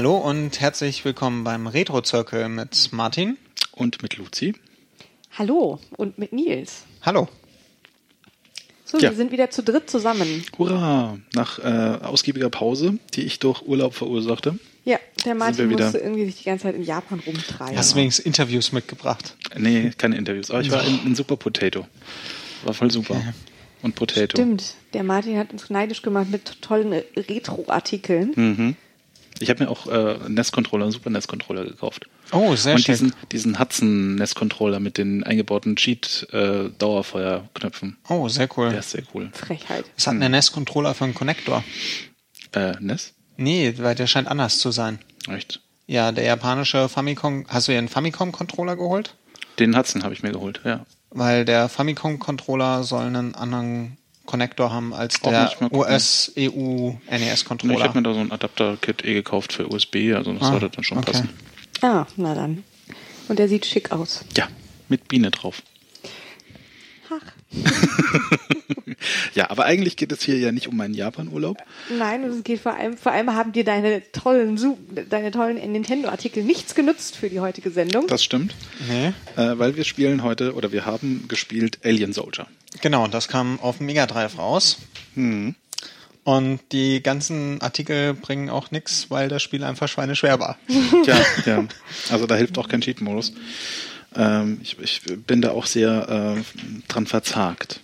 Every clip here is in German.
Hallo und herzlich willkommen beim Retro Circle mit Martin und mit Luzi. Hallo und mit Nils. Hallo. So, ja. wir sind wieder zu dritt zusammen. Hurra! Nach äh, ausgiebiger Pause, die ich durch Urlaub verursachte. Ja, der Martin musste irgendwie sich die ganze Zeit in Japan rumtreiben. Hast du wenigstens Interviews mitgebracht? Nee, keine Interviews. Aber ich war in, in Super Potato. War voll super. Okay. Und Potato. Stimmt. Der Martin hat uns neidisch gemacht mit tollen Retro-Artikeln. Mhm. Ich habe mir auch äh, NES-Controller, einen Super NES-Controller gekauft. Oh, sehr Und schön. diesen, diesen Hudson NES-Controller mit den eingebauten Cheat-Dauerfeuerknöpfen. Äh, oh, sehr cool. Der ist sehr cool. Frechheit. Was hat ein NES-Controller für einen Connector? Äh, NES? Nee, weil der scheint anders zu sein. Echt? Ja, der japanische Famicom. Hast du dir einen Famicom-Controller geholt? Den Hudson habe ich mir geholt, ja. Weil der Famicom-Controller soll einen anderen Connector haben als der US-EU-NES-Controller. Ich habe mir da so ein Adapter-Kit eh gekauft für USB, also das ah, sollte dann schon okay. passen. Ah, na dann. Und der sieht schick aus. Ja, mit Biene drauf. Ach. ja, aber eigentlich geht es hier ja nicht um meinen Japan-Urlaub. Nein, es geht vor allem, vor allem haben dir deine tollen, deine tollen Nintendo-Artikel nichts genutzt für die heutige Sendung. Das stimmt. Nee. Äh, weil wir spielen heute, oder wir haben gespielt Alien Soldier. Genau, das kam auf Mega Drive raus. Hm. Und die ganzen Artikel bringen auch nichts, weil das Spiel einfach schweineschwer war. Tja, ja. Also da hilft auch kein Cheat-Modus. Ähm, ich, ich, bin da auch sehr äh, dran verzagt.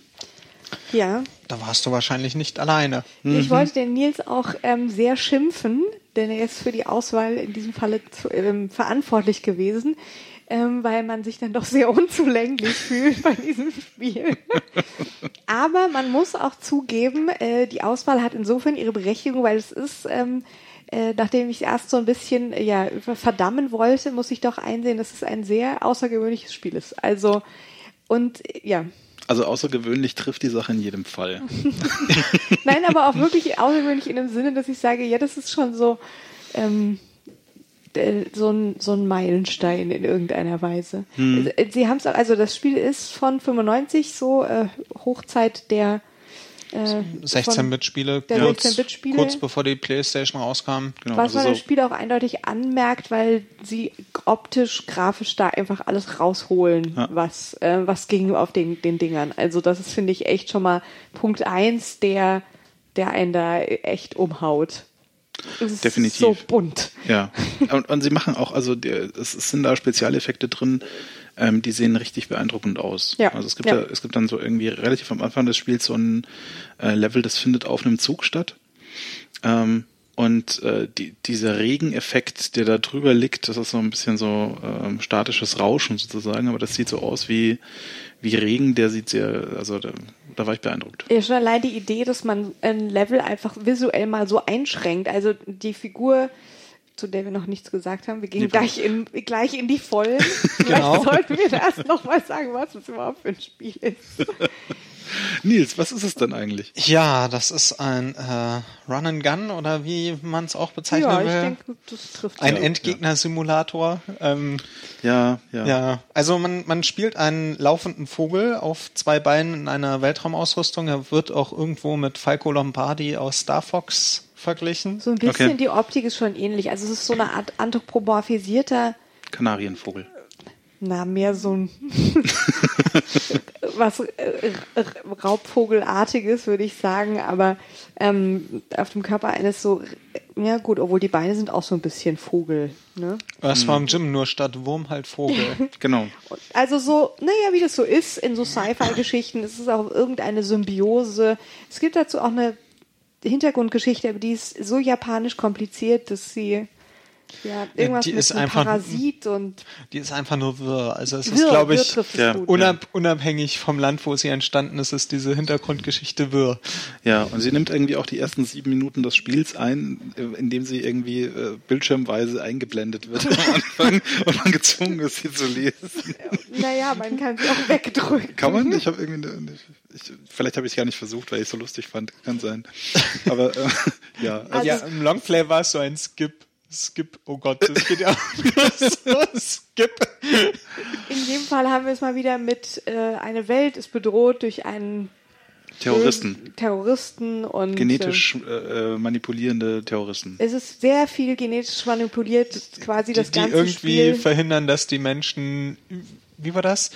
Ja. Da warst du wahrscheinlich nicht alleine. Mhm. Ich wollte den Nils auch ähm, sehr schimpfen, denn er ist für die Auswahl in diesem Falle zu, ähm, verantwortlich gewesen, ähm, weil man sich dann doch sehr unzulänglich fühlt bei diesem Spiel. Aber man muss auch zugeben, äh, die Auswahl hat insofern ihre Berechtigung, weil es ist ähm, äh, nachdem ich erst so ein bisschen äh, ja verdammen wollte, muss ich doch einsehen, dass es ein sehr außergewöhnliches Spiel ist. Also und ja. Also außergewöhnlich trifft die Sache in jedem Fall. Nein, aber auch wirklich außergewöhnlich in dem Sinne, dass ich sage, ja, das ist schon so ähm, so ein, so ein Meilenstein in irgendeiner Weise. Hm. Sie haben es, also das Spiel ist von 95 so äh, Hochzeit der äh, 16-Bit-Spiele, kurz, 16 kurz bevor die Playstation rauskam. Genau, Was also man das Spiel auch eindeutig anmerkt, weil sie optisch, grafisch da einfach alles rausholen, ja. was, äh, was ging auf den, den Dingern. Also das ist, finde ich, echt schon mal Punkt eins, der, der einen da echt umhaut. Es ist Definitiv. so bunt. Ja. Und, und sie machen auch, also es sind da Spezialeffekte drin, ähm, die sehen richtig beeindruckend aus. Ja. Also es gibt ja. da, es gibt dann so irgendwie relativ am Anfang des Spiels so ein äh, Level, das findet auf einem Zug statt. Ähm, und äh, die, dieser Regeneffekt, der da drüber liegt, das ist so ein bisschen so ähm, statisches Rauschen sozusagen, aber das sieht so aus wie, wie Regen, der sieht sehr, also da, da war ich beeindruckt. Ja, schon allein die Idee, dass man ein Level einfach visuell mal so einschränkt. Also die Figur zu der wir noch nichts gesagt haben. Wir gehen gleich in, gleich in die Vollen. genau. Vielleicht sollten wir erst noch mal sagen, was es überhaupt für ein Spiel ist. Nils, was ist es denn eigentlich? Ja, das ist ein äh, Run and Gun oder wie man es auch bezeichnen ja, will. Ich denke, das trifft Ein ja, Endgegner-Simulator. Ähm, ja, ja. Ja, also man, man spielt einen laufenden Vogel auf zwei Beinen in einer Weltraumausrüstung. Er wird auch irgendwo mit Falco Lombardi aus Star Fox verglichen. So ein bisschen, okay. die Optik ist schon ähnlich. Also es ist so eine Art anthropomorphisierter Kanarienvogel. Na, mehr so ein was äh, Raubvogelartiges, würde ich sagen, aber ähm, auf dem Körper eines so, ja gut, obwohl die Beine sind auch so ein bisschen Vogel. Ne? Das war im Gym nur statt Wurm halt Vogel. genau. Also so, naja, wie das so ist in so Sci-Fi-Geschichten, es ist auch irgendeine Symbiose. Es gibt dazu auch eine Hintergrundgeschichte, aber die ist so japanisch kompliziert, dass sie ja, irgendwas die mit ist einfach, Parasit und. Die ist einfach nur wirr. Also es wirr, ist, glaube ich, ja, unab, unabhängig vom Land, wo sie entstanden ist, ist diese Hintergrundgeschichte wirr. Ja, und sie nimmt irgendwie auch die ersten sieben Minuten des Spiels ein, indem sie irgendwie äh, bildschirmweise eingeblendet wird am Anfang und man gezwungen ist, sie zu lesen. Naja, man kann sie auch wegdrücken. Kann man? Ich habe irgendwie eine, ich, vielleicht habe ich es gar nicht versucht, weil ich es so lustig fand. Kann sein. Aber äh, ja. Also, also ja, im Longplay war es so ein Skip. Skip, oh Gott, das geht ja so, Skip. In dem Fall haben wir es mal wieder mit, äh, eine Welt ist bedroht durch einen Terroristen. Terroristen und Genetisch ähm, äh, äh, manipulierende Terroristen. es ist sehr viel genetisch manipuliert, quasi Die, das die ganze irgendwie Spiel. verhindern, dass die Menschen, wie war das?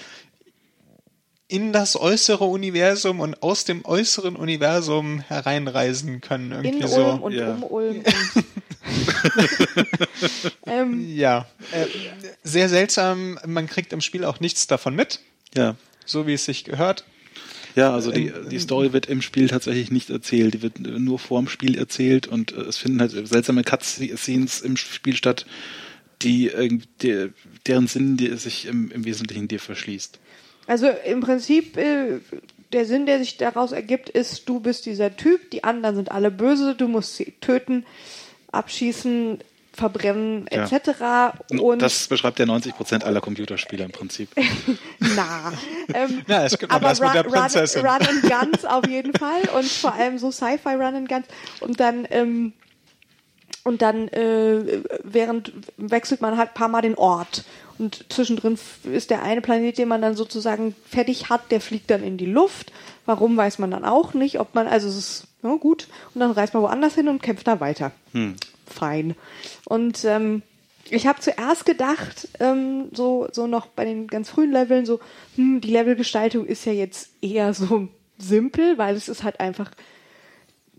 In das äußere Universum und aus dem äußeren Universum hereinreisen können. Irgendwie In so. Ulm und ja. um Ulm. Und ähm, Ja, äh, sehr seltsam. Man kriegt im Spiel auch nichts davon mit, Ja. so wie es sich gehört. Ja, also die, die Story wird im Spiel tatsächlich nicht erzählt. Die wird nur vorm Spiel erzählt und äh, es finden halt seltsame Cutscenes im Spiel statt, die, die deren Sinn die sich im, im Wesentlichen dir verschließt. Also im Prinzip, äh, der Sinn, der sich daraus ergibt, ist, du bist dieser Typ, die anderen sind alle böse, du musst sie töten, abschießen, verbrennen, Ja. etc. Und das beschreibt ja 90 Prozent aller Computerspieler im Prinzip. na. Ähm, Ja, es gibt aber das mit der Run, Prinzessin. Run, Run and Guns auf jeden Fall und vor allem so Sci-Fi Run and Guns und dann ähm, und dann äh, während wechselt man halt ein paar Mal den Ort und zwischendrin ist der eine Planet, den man dann sozusagen fertig hat, der fliegt dann in die Luft. Warum weiß man dann auch nicht, ob man also es ist ja, gut und dann reist man woanders hin und kämpft da weiter. Fein. Und ähm, ich habe zuerst gedacht, ähm, so, so noch bei den ganz frühen Leveln, so, hm, die Levelgestaltung ist ja jetzt eher so simpel, weil es ist halt einfach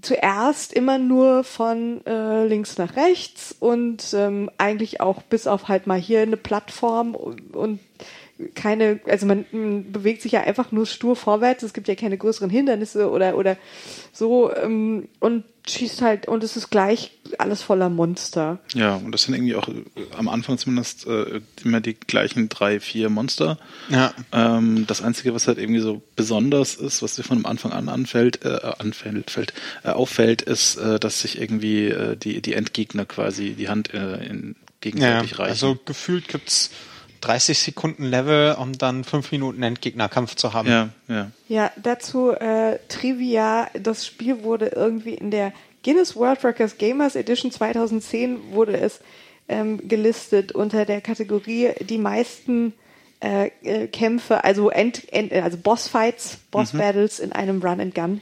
zuerst immer nur von äh, links nach rechts und ähm, eigentlich auch bis auf halt mal hier eine Plattform und, und keine, also man mh, bewegt sich ja einfach nur stur vorwärts, es gibt ja keine größeren Hindernisse oder oder so ähm, und schießt halt und es ist gleich alles voller Monster. Ja, und das sind irgendwie auch äh, am Anfang zumindest äh, immer die gleichen drei, vier Monster. Ja. Ähm, das Einzige, was halt irgendwie so besonders ist, was dir von Anfang an anfällt, äh, anfällt, fällt, äh, auffällt, ist, äh, dass sich irgendwie äh, die, die Endgegner quasi die Hand äh, in, Ja, gegenseitig reichen. also gefühlt gibt's 30 Sekunden Level, um dann 5 Minuten Endgegnerkampf zu haben. ja, ja. Ja, dazu äh, Trivia, das Spiel wurde irgendwie in der Guinness World Records Gamers Edition 2010 wurde es ähm, gelistet unter der Kategorie die meisten äh, äh, Kämpfe, also End, End, also Bossfights, Boss Battles in einem Run and Gun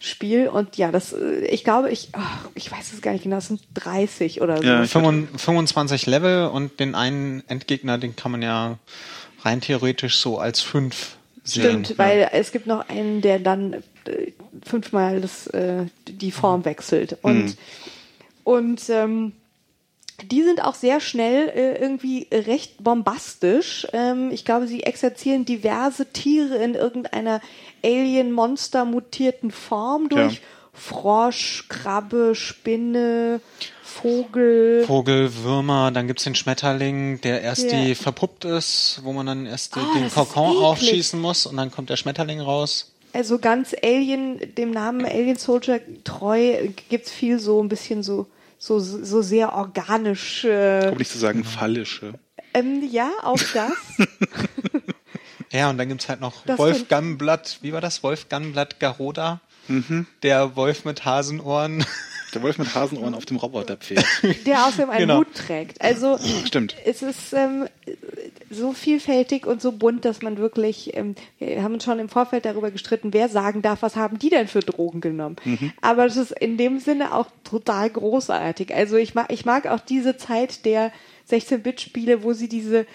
Spiel und ja, das äh, ich glaube, ich ach, ich weiß es gar nicht genau, es sind 30 oder so. Ja, ich- 25 25 Level und den einen Endgegner, den kann man ja rein theoretisch so als 5 sehen. Stimmt, weil es gibt noch einen, der dann äh, fünfmal das, äh, die Form wechselt. Und, und ähm, die sind auch sehr schnell äh, irgendwie recht bombastisch. Ähm, ich glaube, sie exerzieren diverse Tiere in irgendeiner Alien-Monster mutierten Form durch Ja. Frosch, Krabbe, Spinne, Vogel. Vogel, Würmer, dann gibt's den Schmetterling, der erst Ja. die verpuppt ist, wo man dann erst Ah, den Kokon aufschießen muss und dann kommt der Schmetterling raus. Also ganz Alien, dem Namen Alien Soldier treu, gibt's viel so ein bisschen so, so, so sehr organisch. Äh, Um nicht zu sagen phallische. ähm, ja, auch das. Ja, und dann gibt's halt noch Das Wolf Gammblatt, wie war das? Wolf Gammblatt Garoda? Der Wolf mit Hasenohren. Der Wolf mit Hasenohren auf dem Roboterpferd. der außerdem einen Genau. Hut trägt. Also Stimmt. es ist ähm, so vielfältig und so bunt, dass man wirklich, ähm, wir haben uns schon im Vorfeld darüber gestritten, wer sagen darf, was haben die denn für Drogen genommen. Aber es ist in dem Sinne auch total großartig. Also ich mag, ich mag auch diese Zeit der 16-Bit-Spiele, wo sie diese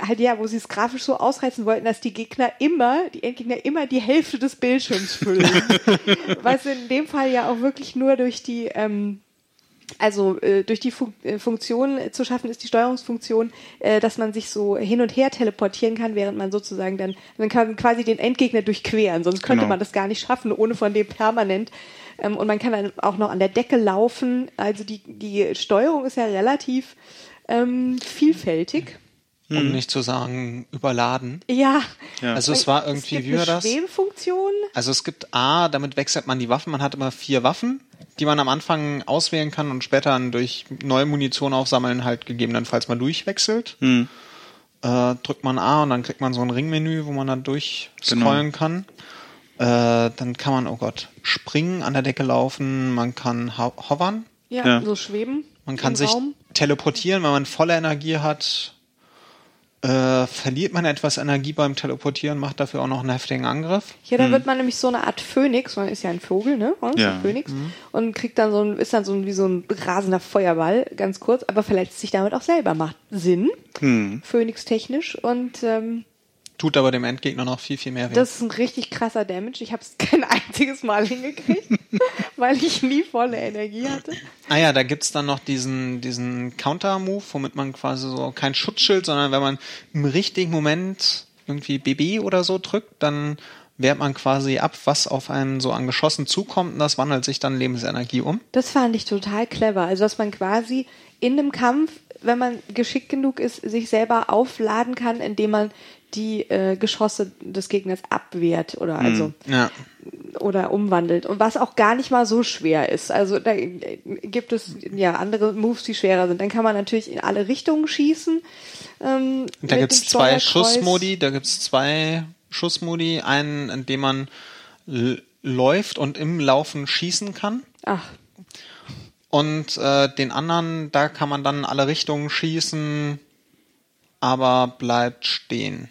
halt ja, wo sie es grafisch so ausreizen wollten, dass die Gegner immer, die Endgegner immer die Hälfte des Bildschirms füllen. Was in dem Fall ja auch wirklich nur durch die ähm, also äh, durch die Fun äh, Funktion zu schaffen ist die Steuerungsfunktion, äh, dass man sich so hin und her teleportieren kann, während man sozusagen dann man kann quasi den Endgegner durchqueren, sonst könnte Genau. man das gar nicht schaffen, ohne von dem permanent ähm, und man kann dann auch noch an der Decke laufen. Also die die Steuerung ist ja relativ ähm, vielfältig. Um nicht zu sagen überladen. Ja. Ja. Also es war irgendwie, gibt wie war eine das? Schwebefunktion. Also es gibt A, damit wechselt man die Waffen. Man hat immer vier Waffen, die man am Anfang auswählen kann und später dann durch neue Munition aufsammeln halt gegebenenfalls mal durchwechselt. Hm. Äh, drückt man A und dann kriegt man so ein Ringmenü, wo man dann durchscrollen kann. Äh, dann kann man, oh Gott, springen, an der Decke laufen, man kann ho hovern, Ja, Ja. so schweben. man kann im sich Raum. teleportieren, wenn man volle Energie hat. Äh, verliert man etwas Energie beim Teleportieren, macht dafür auch noch einen heftigen Angriff. Ja, dann wird man nämlich so eine Art Phönix, man ist ja ein Vogel, ne? Oder? Ja. Ein Phönix. Und kriegt dann so ein, ist dann so ein, wie so ein rasender Feuerball, ganz kurz, aber verletzt sich damit auch selber. Macht Sinn. Phönix technisch. Und ähm, Tut aber dem Endgegner noch viel, viel mehr weh. das ist ein richtig krasser Damage. Ich habe es kein einziges Mal hingekriegt, weil ich nie volle Energie hatte. Ah ja, da gibt's dann noch diesen, diesen Counter-Move, womit man quasi so kein Schutzschild, sondern wenn man im richtigen Moment irgendwie BB oder so drückt, dann wehrt man quasi ab, was auf einen so an Geschossen zukommt und das wandelt sich dann Lebensenergie um. Das fand ich total clever. Also, dass man quasi in einem Kampf, wenn man geschickt genug ist, sich selber aufladen kann, indem man die äh, Geschosse des Gegners abwehrt oder also Ja. oder umwandelt und was auch gar nicht mal so schwer ist. Also da gibt es ja andere Moves, die schwerer sind. Dann kann man natürlich in alle Richtungen schießen. Ähm, Da gibt's dem zwei. Schussmodi, da gibt's zwei Schussmodi, einen, in dem man läuft und im Laufen schießen kann. Ach, Und äh, den anderen, da kann man dann in alle Richtungen schießen, aber bleibt stehen.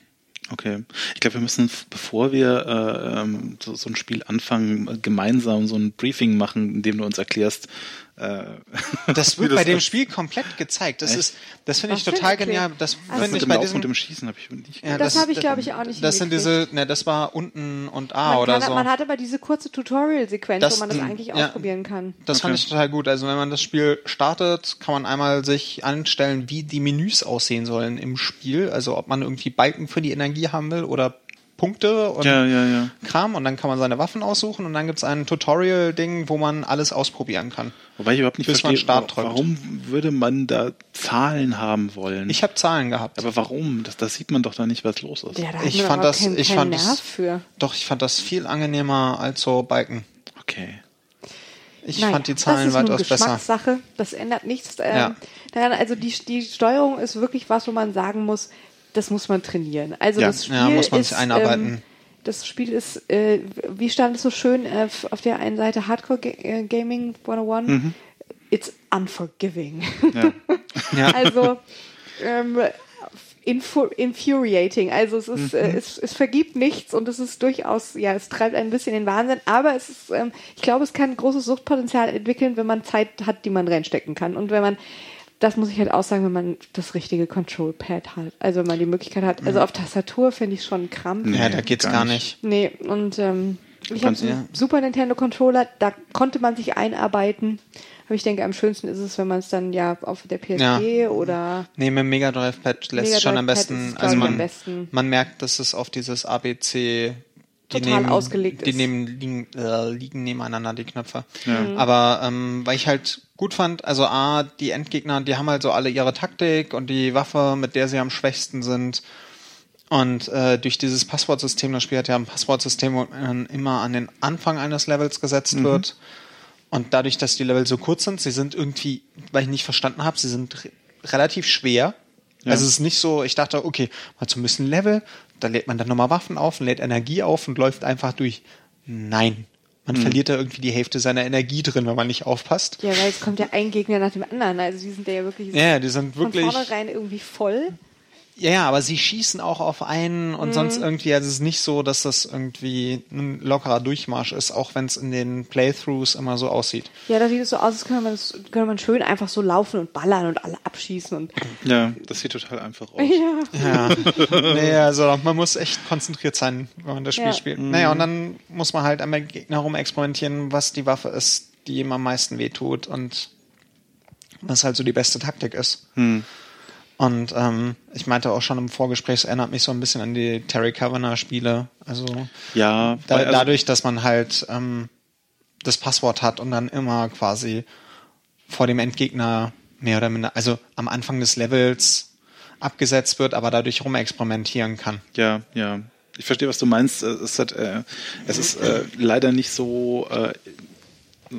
Okay. Ich glaube, wir müssen, bevor wir äh, ähm, so, so ein Spiel anfangen, gemeinsam so ein Briefing machen, in dem du uns erklärst, Das wie wird bei dem. Spiel komplett gezeigt. Das Echt? ist, das finde ich total Okay. genial. Das Ach finde mit ich dem bei Laufen diesem, und dem Schießen habe ich nicht. Ja, Das habe ich, glaube ich, auch nicht Das sind diese, ne, das war unten und A man, oder kann, so. man hat aber diese kurze Tutorial-Sequenz, Das- wo man das eigentlich ja. ausprobieren kann. Das fand Okay. ich total gut. Also wenn man das Spiel startet, kann man einmal sich anstellen, wie die Menüs aussehen sollen im Spiel. Also ob man irgendwie Balken für die Energie haben will oder Punkte und Ja, ja, ja. Kram und dann kann man seine Waffen aussuchen und dann gibt's ein Tutorial-Ding, wo man alles ausprobieren kann. Wobei ich überhaupt nicht Bis man verstehe, warum würde man da Zahlen haben wollen? Ich habe Zahlen gehabt. aber warum? Das, das sieht man doch da nicht, was los ist. Ja, da ich fand das, keinen, ich keinen fand Nerv das, für. doch, ich fand das viel angenehmer als so Balken. Okay. Ich Naja, fand die Zahlen das ist weitaus besser. Geschmackssache. Das ändert nichts ähm, Ja. daran. Also die, die Steuerung ist wirklich was, wo man sagen muss, das muss man trainieren. Also Ja. das Spiel Ja, muss man ist, sich einarbeiten. Ähm, das Spiel ist, äh, wie stand es so schön äh, auf der einen Seite Hardcore Ga äh, Gaming 101? Mhm. It's unforgiving. Ja. Also ähm, infu infuriating. Also es ist, Mhm. äh, es, es vergibt nichts und es ist durchaus, ja, es treibt ein bisschen den Wahnsinn, aber es ist, ähm, ich glaube, es kann ein großes Suchtpotenzial entwickeln, wenn man Zeit hat, die man reinstecken kann. Und wenn man, das muss ich halt auch sagen, wenn man das richtige Control-Pad hat. Also wenn man die Möglichkeit hat. Also auf Tastatur finde ich schon Krampf. ja, Nee, da geht's gar gar nicht. Nee, und ähm, ich habe ja. Super Nintendo Controller, da konnte man sich einarbeiten. Aber ich denke, am schönsten ist es, wenn man es dann ja auf der PSP oder Nee, mit dem Mega Drive Pad lässt Mega schon am besten, also man, am besten. man merkt, dass es auf dieses ABC die Total neben, ausgelegt die ist. neben, liegen, äh, liegen nebeneinander die Knöpfe. Mhm. Aber ähm, weil ich halt gut fand, also A, die Endgegner, die haben halt so alle ihre Taktik und die Waffe, mit der sie am schwächsten sind. Und äh, durch dieses Passwortsystem, das Spiel hat ja ein Passwortsystem, wo man immer an den Anfang eines Levels gesetzt Mhm. wird. Und dadurch, dass die Level so kurz sind, sie sind irgendwie, weil ich nicht verstanden habe, sie sind re relativ schwer. Ja. Also es ist nicht so, ich dachte, okay, mal ein bisschen Level, da lädt man dann nochmal Waffen auf und lädt Energie auf und läuft einfach durch. Nein. Man Mhm. verliert da irgendwie die Hälfte seiner Energie drin, wenn man nicht aufpasst. ja, weil es kommt ja ein Gegner nach dem anderen. Also die sind ja wirklich Ja, die sind von wirklich. vornherein irgendwie voll. Ja, ja, aber sie schießen auch auf einen und sonst Mhm. irgendwie, also es ist nicht so, dass das irgendwie ein lockerer Durchmarsch ist, auch wenn es in den Playthroughs immer so aussieht. Ja, da sieht es so aus, als könnte man, das, könnte man schön einfach so laufen und ballern und alle abschießen und Ja, das sieht total einfach aus. ja. Ja. nee, also man muss echt konzentriert sein, wenn man das Spiel Ja. spielt. Naja, und dann muss man halt am Gegner rum experimentieren, was die Waffe ist, die ihm am meisten wehtut und was halt so die beste Taktik ist. Hm. Und ähm, ich meinte auch schon im Vorgespräch, es erinnert mich so ein bisschen an die Terry Kavanagh Spiele. Also Ja, da, also, dadurch, dass man halt ähm, das Passwort hat und dann immer quasi vor dem Endgegner mehr oder minder, also am Anfang des Levels abgesetzt wird, aber dadurch rumexperimentieren kann. Ja, ja. Ich verstehe, was du meinst. Es ist, halt, äh, es ist äh, leider nicht so äh,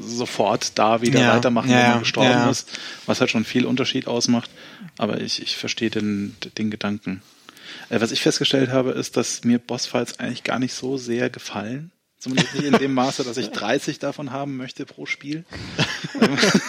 sofort da wieder Ja, weitermachen, ja, wenn man gestorben ja. ist, was halt schon viel Unterschied ausmacht. Aber ich, ich verstehe den, den Gedanken. Äh, was ich festgestellt habe, ist, dass mir Bossfights eigentlich gar nicht so sehr gefallen. Zumindest nicht in dem Maße, dass ich 30 davon haben möchte pro Spiel.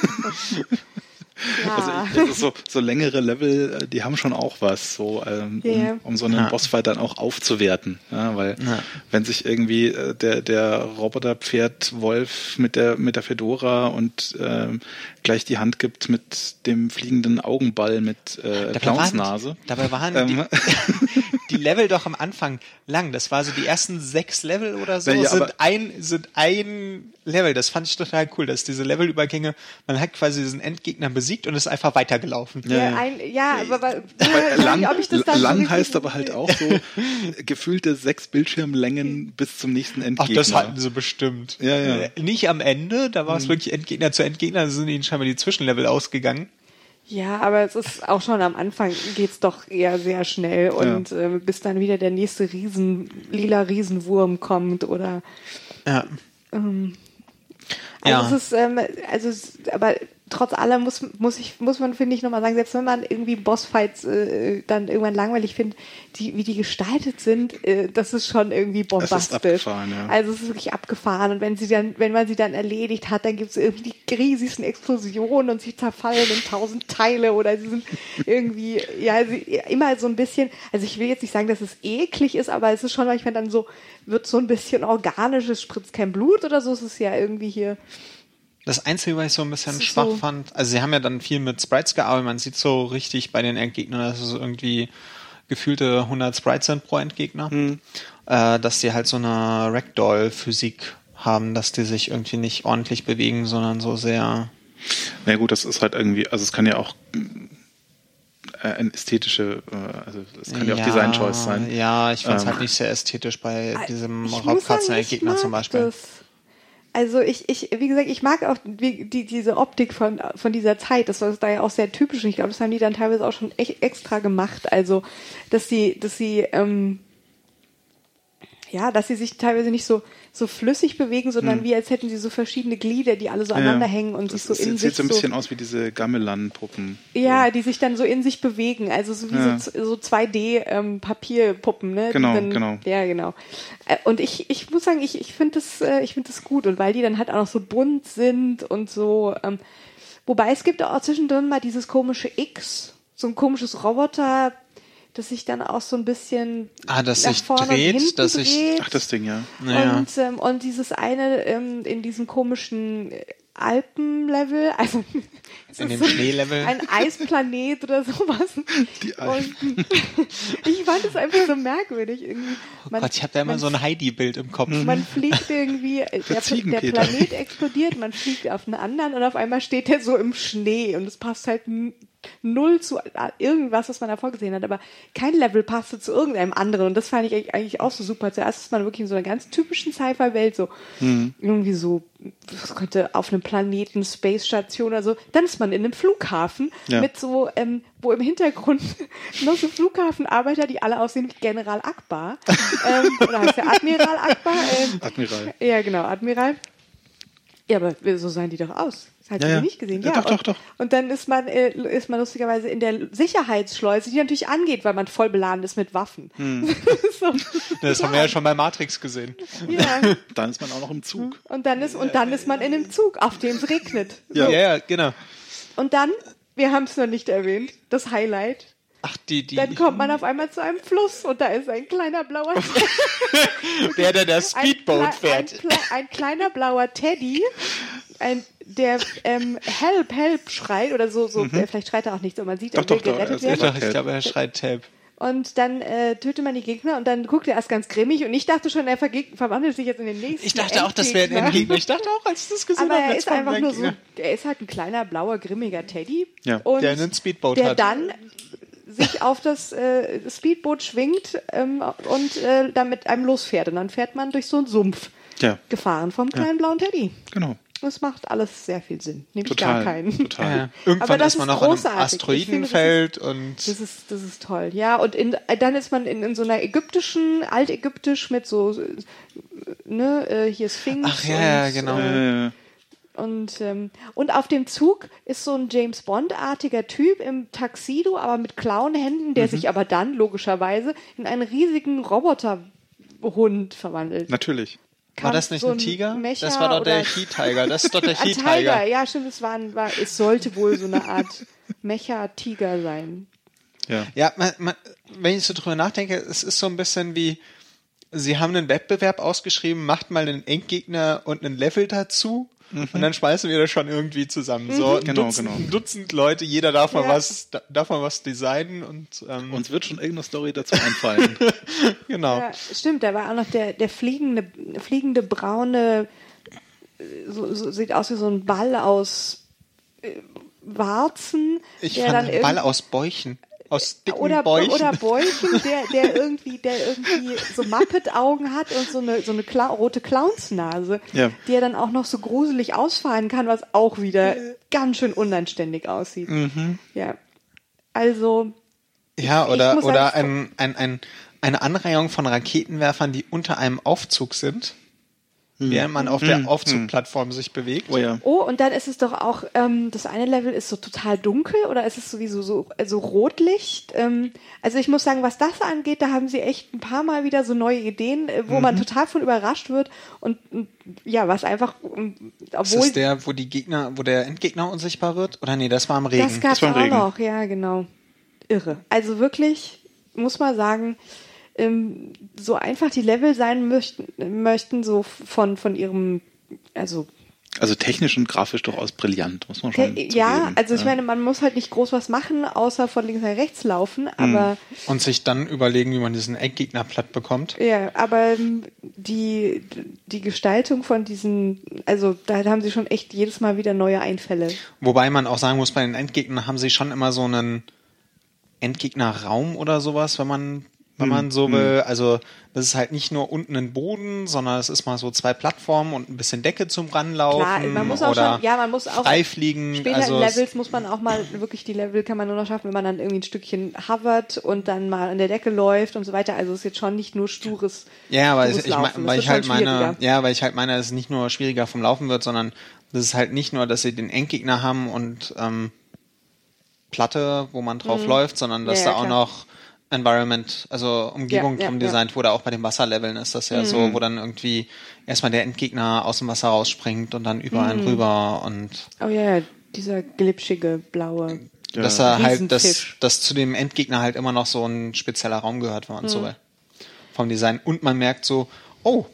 Ja. Also ich, ist so, so längere Level, äh, die haben schon auch was, so ähm, Ja. um, um so einen Ja. Bossfight dann auch aufzuwerten. Ja, weil Ja. wenn sich irgendwie äh, der, der Roboterpferd Wolf mit der mit der Fedora und ähm, gleich die Hand gibt mit dem fliegenden Augenball mit äh, Clownsnase. dabei waren Ähm. die, die Level doch am Anfang lang. Das war so die ersten sechs Level oder so Ja, ja, sind ein sind ein Level. Das fand ich total cool, dass diese Levelübergänge, man hat quasi diesen Endgegner besiegt und ist einfach weitergelaufen. Ja, Ja, ja. ein, ja aber, aber Weil lang, ob ich das dann so lang richtig- heißt aber halt auch so gefühlte sechs Bildschirmlängen bis zum nächsten Ach, Endgegner. das hatten sie bestimmt. Ja, ja. Äh, Nicht am Ende, da war es wirklich Endgegner zu Endgegner, da sind ihnen scheinbar die Zwischenlevel ausgegangen. Ja, aber es ist auch schon am Anfang geht's doch eher sehr schnell und ähm, bis dann wieder der nächste Riesen, lila Riesenwurm kommt oder Ja. also Ja. es ist ähm, also es, aber trotz allem muss muss ich muss man finde ich nochmal sagen, selbst wenn man irgendwie Bossfights äh, dann irgendwann langweilig findet, die wie die gestaltet sind, äh, das ist schon irgendwie bombastisch. abgefahren, ja. Also es ist wirklich abgefahren und wenn sie dann wenn man sie dann erledigt hat, dann gibt es irgendwie die riesigsten Explosionen und sie zerfallen in tausend Teile oder sie sind irgendwie ja sie, immer so ein bisschen, also ich will jetzt nicht sagen, dass es eklig ist, aber es ist schon manchmal dann so wird so ein bisschen organisch, es spritzt kein Blut oder so, es ist ja irgendwie hier Das Einzige, was ich so ein bisschen schwach so- fand, also sie haben ja dann viel mit Sprites gearbeitet, man sieht so richtig bei den Endgegnern, dass es irgendwie gefühlte 100 Sprites sind pro Endgegner, Hm. äh, dass die halt so eine Ragdoll-Physik haben, dass die sich irgendwie nicht ordentlich bewegen, sondern so sehr Na gut, das ist halt irgendwie, also es kann ja auch äh, eine ästhetische, äh, also es kann ja, auch Design Choice sein. Ja, ich fand es Ähm. halt nicht sehr ästhetisch bei diesem sagen, ich Raubkatzen-Gegner zum Beispiel. Das. Also ich, ich, wie gesagt, ich mag auch wie, die, diese Optik von, von dieser Zeit. Das war da ja auch sehr typisch. Ich glaube, das haben die dann teilweise auch schon echt extra gemacht. Also, dass sie, dass sie, ähm, ja, dass sie sich teilweise nicht so, so flüssig bewegen, sondern wie als hätten sie so verschiedene Glieder, die alle so aneinander hängen und das sich so in sieht sich so ein bisschen aus wie diese Gamelan-Puppen. ja, die sich dann so in sich bewegen, also so wie Ja. so, so 2D-Papierpuppen, ne? die Genau, dann, genau. Ja, genau. Äh, Und ich, ich muss sagen, ich, ich finde das, äh, ich finde das gut und weil die dann halt auch noch so bunt sind und so, ähm, wobei es gibt auch zwischendrin mal dieses komische X, so ein komisches Roboter, das sich dann auch so ein bisschen Ah, das nach sich vorne und dreht, hinten das sich- dreht. Ach, das Ding, ja. Naja. Und, ähm, und dieses eine ähm, in diesem komischen äh, Alpenlevel, also In dem Schneelevel. Ein Eisplanet oder sowas. Die Alpen. Und ich fand es einfach so merkwürdig. Irgendwie. Oh Gott, ich habe da immer man, so ein Heidi-Bild im Kopf. man fliegt irgendwie, äh, der, der. Planet explodiert, man fliegt auf einen anderen und auf einmal steht der so im Schnee und es passt halt null zu irgendwas, was man davor gesehen hat, aber kein Level passte zu irgendeinem anderen und das fand ich eigentlich- eigentlich auch so super. Zuerst ist man wirklich in so einer ganz typischen Sci-Fi-Welt, so Mhm. irgendwie so, was könnte auf einem Planeten, Space Station oder so, dann man in einem Flughafen Ja. mit so, ähm, wo im Hintergrund noch so Flughafenarbeiter, die alle aussehen wie General Akbar, ähm, oder heißt der Admiral Akbar? Ähm, Admiral. ja, genau, Admiral. Ja, aber so sahen die doch aus. Das hat Ja, ja. nicht gesehen. Ja, Ja, doch, und, doch, doch. Und dann ist man, äh, ist man lustigerweise in der Sicherheitsschleuse, die natürlich angeht, weil man voll beladen ist mit Waffen. Hm. so, Das haben wir ja schon bei Matrix gesehen. ja. Dann ist man auch noch im Zug. Und dann ist, und dann ist man in einem Zug, auf dem es regnet. Ja. Ja, ja, genau. Und dann, wir haben es noch nicht erwähnt, das Highlight. Ach, die, die, Dann kommt man auf einmal zu einem Fluss und da ist ein kleiner blauer der, der das ein, Speedboat klei- fährt. Ein, ein kleiner blauer Teddy, ein, der ähm, Help, Help schreit oder so, so äh, vielleicht schreit er auch nicht so, man sieht, er Mhm. Doch, will doch, doch, gerettet er werden. Doch, ich glaube, er schreit Tape. Und dann äh, tötet man die Gegner und dann guckt er erst ganz grimmig und ich dachte schon, er verwandelt sich jetzt in den nächsten Ich dachte auch, das wäre ein Endgegner. Ich dachte auch, als ich das gesehen Aber habe, er jetzt ist einfach ein nur so, er ist halt ein kleiner, blauer, grimmiger Teddy. Ja, der ein Speedboat der hat. dann sich auf das äh, Speedboot schwingt ähm, und äh, dann mit einem losfährt. Und dann fährt man durch so einen Sumpf, Ja, gefahren vom kleinen blauen Teddy. genau. Das macht alles sehr viel Sinn. Nämlich Total. gar keinen. Total. Ja. Irgendwann Aber das ist man ist noch in einem. Ich finde, Asteroidenfeld und Das ist, das ist toll. Ja, und in, äh, dann ist man in, in so einer ägyptischen, altägyptisch mit so, äh, ne, äh, hier Sphinx. Ach ja, ja, und, genau. Äh, und, ähm, und auf dem Zug ist so ein James Bond-artiger Typ im Taxido, aber mit Clownhänden, Mhm. der sich aber dann logischerweise in einen riesigen Roboterhund verwandelt. natürlich. War das nicht so ein Tiger? Mecha das war doch der He-Tiger. Das ist doch der Ein Tiger, He-Tiger. ja, stimmt, es war, ein, war, es sollte wohl so eine Art Mecha-Tiger sein. Ja. Ja, man, man, wenn ich so drüber nachdenke, es ist so ein bisschen wie, sie haben einen Wettbewerb ausgeschrieben, macht mal einen Endgegner und einen Level dazu. Und dann schmeißen wir das schon irgendwie zusammen. So ein, Genau, Dutzend, genau. ein Dutzend Leute, jeder darf mal Ja. was, da- darf mal was designen und ähm, Uns wird schon irgendeine Story dazu einfallen. genau. Ja, stimmt, da war auch noch der, der fliegende, fliegende braune, so, so, sieht aus wie so ein Ball aus äh, Warzen. Ich der fand dann Ball aus Bäuchen. Aus dicken oder, Bäuchen. oder Bäuchen, der, der irgendwie, der irgendwie so Muppet-Augen hat und so eine, so eine Cla rote Clownsnase, Ja. die er dann auch noch so gruselig ausfahren kann, was auch wieder ganz schön unanständig aussieht. Mhm. Ja. Also, Ja, Ich oder, oder ein, ein, ein, eine Anreihung von Raketenwerfern, die unter einem Aufzug sind, während man auf der Aufzugplattform sich bewegt. oh ja. Oh, und dann ist es doch auch, ähm, das eine Level ist so total dunkel oder ist es sowieso so also Rotlicht? Ähm, also ich muss sagen, was das angeht, da haben sie echt ein paar Mal wieder so neue Ideen, äh, wo man total von überrascht wird und, ja, was einfach, ähm, Ist obwohl das der, wo die Gegner, wo der Endgegner unsichtbar wird? Oder nee, das war im Regen. das gab's war im auch Regen. noch, ja genau, irre. Also wirklich, muss man sagen, ähm, so einfach die Level sein möchten, möchten so von von ihrem, also Also technisch und grafisch durchaus brillant, muss man schon Okay, ja, zugeben. also ich meine, man muss halt nicht groß was machen, außer von links nach rechts laufen, aber Und sich dann überlegen, wie man diesen Endgegner platt bekommt. ja, aber ähm, die die Gestaltung von diesen, also da haben sie schon echt jedes Mal wieder neue Einfälle. Wobei man auch sagen muss, bei den Endgegnern haben sie schon immer so einen Endgegnerraum oder sowas, wenn man, wenn man so will. Also das ist halt nicht nur unten ein Boden, sondern es ist mal so zwei Plattformen und ein bisschen Decke zum Ranlaufen. Klar, man muss auch oder schon, ja, man muss auch freifliegen. Später also in Levels muss man auch mal wirklich die Level kann man nur noch schaffen, wenn man dann irgendwie ein Stückchen hovert und dann mal an der Decke läuft und so weiter. Also es ist jetzt schon nicht nur stures. Ja, aber stures ich, ich, weil ich halt meine, ja, weil ich halt meine, dass es nicht nur schwieriger vom Laufen wird, sondern das ist halt nicht nur, dass sie den Endgegner haben und ähm, Platte, wo man drauf läuft, sondern dass Mhm. Ja, ja, da auch klar. noch Environment, also Umgebung Ja, ja, drum ja. Mhm. wurde, auch bei den Wasserleveln ist das ja so, wo dann irgendwie erstmal der Endgegner aus dem Wasser rausspringt und dann über Mhm. einen rüber und Oh ja, dieser glitschige blaue. Dass er halt, dass, dass zu dem Endgegner halt immer noch so ein spezieller Raum gehört, wenn man Mhm. so will. Vom Design. Und man merkt so, oh,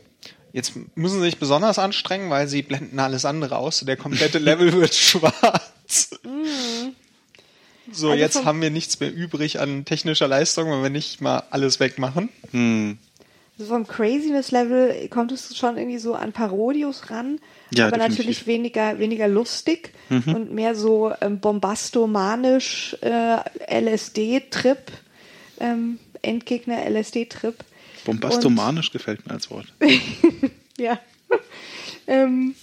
jetzt müssen sie sich besonders anstrengen, weil sie blenden alles andere aus. Der komplette Level wird schwarz. So, Also jetzt haben wir nichts mehr übrig an technischer Leistung, wenn wir nicht mal alles wegmachen. Hm. So vom Craziness-Level kommt es schon irgendwie so an Parodius ran, Ja, aber definitiv. natürlich weniger, weniger lustig Mhm. und mehr so ähm, bombastomanisch äh, LSD-Trip, ähm, Endgegner LSD-Trip. Bombastomanisch gefällt mir als Wort. Ja. ähm,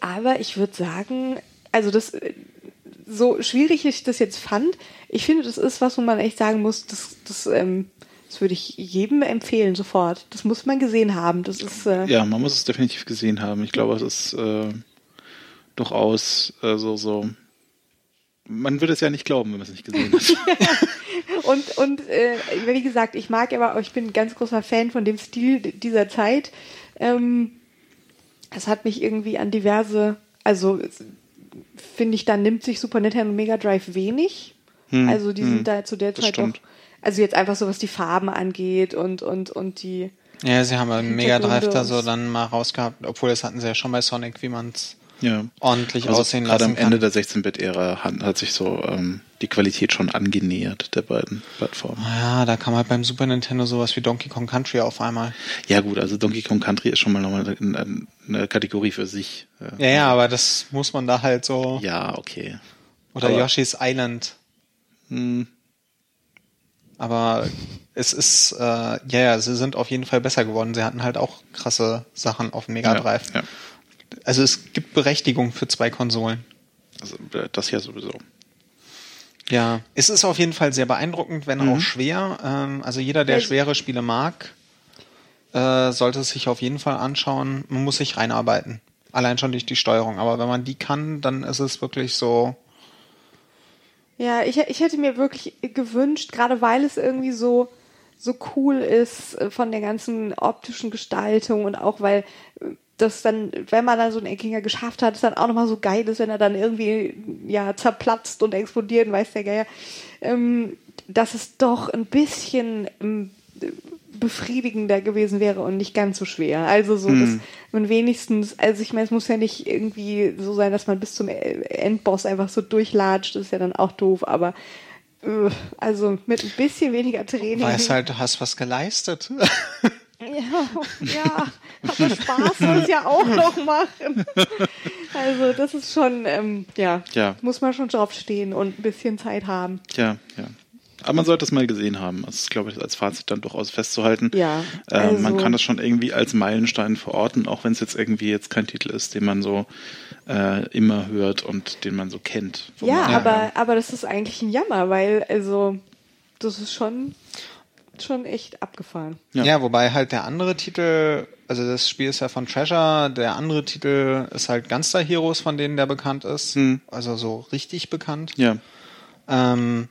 aber ich würde sagen, also das, äh, so schwierig ich das jetzt fand, ich finde, das ist was, wo man echt sagen muss, das, das, ähm, das würde ich jedem empfehlen sofort. Das muss man gesehen haben. Das ist äh, Ja, man muss es definitiv gesehen haben. Ich glaube, es ist äh, durchaus äh, so, so. Man würde es ja nicht glauben, wenn man es nicht gesehen hat. und und äh, wie gesagt, ich mag aber, ich bin ein ganz großer Fan von dem Stil dieser Zeit. Ähm, es hat mich irgendwie an diverse, also finde ich, da nimmt sich Super Nintendo und Mega Drive wenig. also die sind da zu der Zeit doch, also jetzt einfach so was die Farben angeht und und und die Ja, sie haben einen Mega Drive da so dann mal rausgehabt, obwohl das hatten sie ja schon bei Sonic, wie man es ja. ordentlich Also aussehen gerade lassen am Ende der 16-Bit-Ära hat, hat sich so ähm, die Qualität schon angenähert der beiden Plattformen. Ja, da kam halt beim Super Nintendo sowas wie Donkey Kong Country auf einmal. Ja gut, also Donkey Kong Country ist schon mal nochmal eine, eine Kategorie für sich. Ja, ja, aber das muss man da halt so. Ja, okay. Oder aber- Yoshi's Island. Hm, Aber es ist, äh, ja, ja, sie sind auf jeden Fall besser geworden. Sie hatten halt auch krasse Sachen auf dem Mega ja, Drive. Ja. Also es gibt Berechtigung für zwei Konsolen. Also, äh, das ja sowieso. Ja. Es ist auf jeden Fall sehr beeindruckend, wenn auch schwer. Ähm, also jeder, der Ja, schwere Spiele mag, äh, sollte es sich auf jeden Fall anschauen. Man muss sich reinarbeiten. Allein schon durch die Steuerung. Aber wenn man die kann, dann ist es wirklich so. Ja, ich, ich hätte mir wirklich gewünscht, gerade weil es irgendwie so, so cool ist äh, von der ganzen optischen Gestaltung und auch weil das dann, wenn man dann so einen Eckinger geschafft hat, ist dann auch nochmal so geil ist, wenn er dann irgendwie ja zerplatzt und explodiert, weiß der Geier, ähm, dass es doch ein bisschen ähm, befriedigender gewesen wäre und nicht ganz so schwer. Also so, dass man wenigstens, also ich meine, es muss ja nicht irgendwie so sein, dass man bis zum Endboss einfach so durchlatscht, das ist ja dann auch doof, aber äh, also mit ein bisschen weniger Training. Weiß halt, du hast was geleistet. Ja, ja, aber Spaß soll es ja auch noch machen. Also das ist schon, ähm, ja, Ja. muss man schon drauf stehen und ein bisschen Zeit haben. Ja, ja. Aber man sollte es mal gesehen haben. Das ist, glaube ich, als Fazit dann durchaus festzuhalten. Ja, Ähm, man also- kann das schon irgendwie als Meilenstein verorten, auch wenn es jetzt irgendwie jetzt kein Titel ist, den man so äh, immer hört und den man so kennt. Ja, man- aber, aber das ist eigentlich ein Jammer, weil, also, das ist schon, schon echt abgefahren. Ja. Ja. wobei halt der andere Titel, also das Spiel ist ja von Treasure, der andere Titel ist halt Gunster Heroes, von denen der bekannt ist. Hm. Also so richtig bekannt. Ja, Ähm,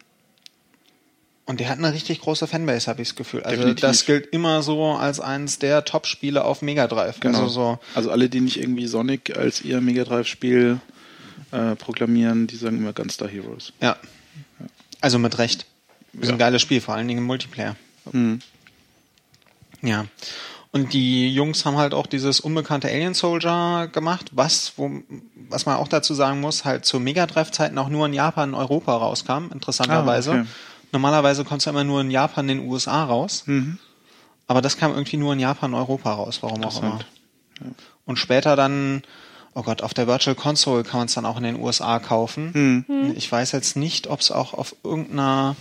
und der hat eine richtig große Fanbase, habe ich das Gefühl. Also Definitiv. das gilt immer so als eines der Top-Spiele auf Mega Drive. genau. Also so, Also alle, die nicht irgendwie Sonic als ihr Mega Drive-Spiel äh, proklamieren, die sagen immer Gunstar Heroes. ja. Also mit Recht. Ist Ja. ein geiles Spiel, vor allen Dingen im Multiplayer. Hm. Ja. Und die Jungs haben halt auch dieses unbekannte Alien Soldier gemacht, was, wo, was man auch dazu sagen muss, halt zu Mega Drive-Zeiten auch nur in Japan und Europa rauskam, interessanterweise. Ah, okay. Normalerweise kommt es ja immer nur in Japan, in den USA raus. Mhm. Aber das kam irgendwie nur in Japan und Europa raus, warum auch immer. Und später dann, oh Gott, auf der Virtual Console kann man es dann auch in den USA kaufen. Hm. Ich weiß jetzt nicht, ob es auch auf irgendeiner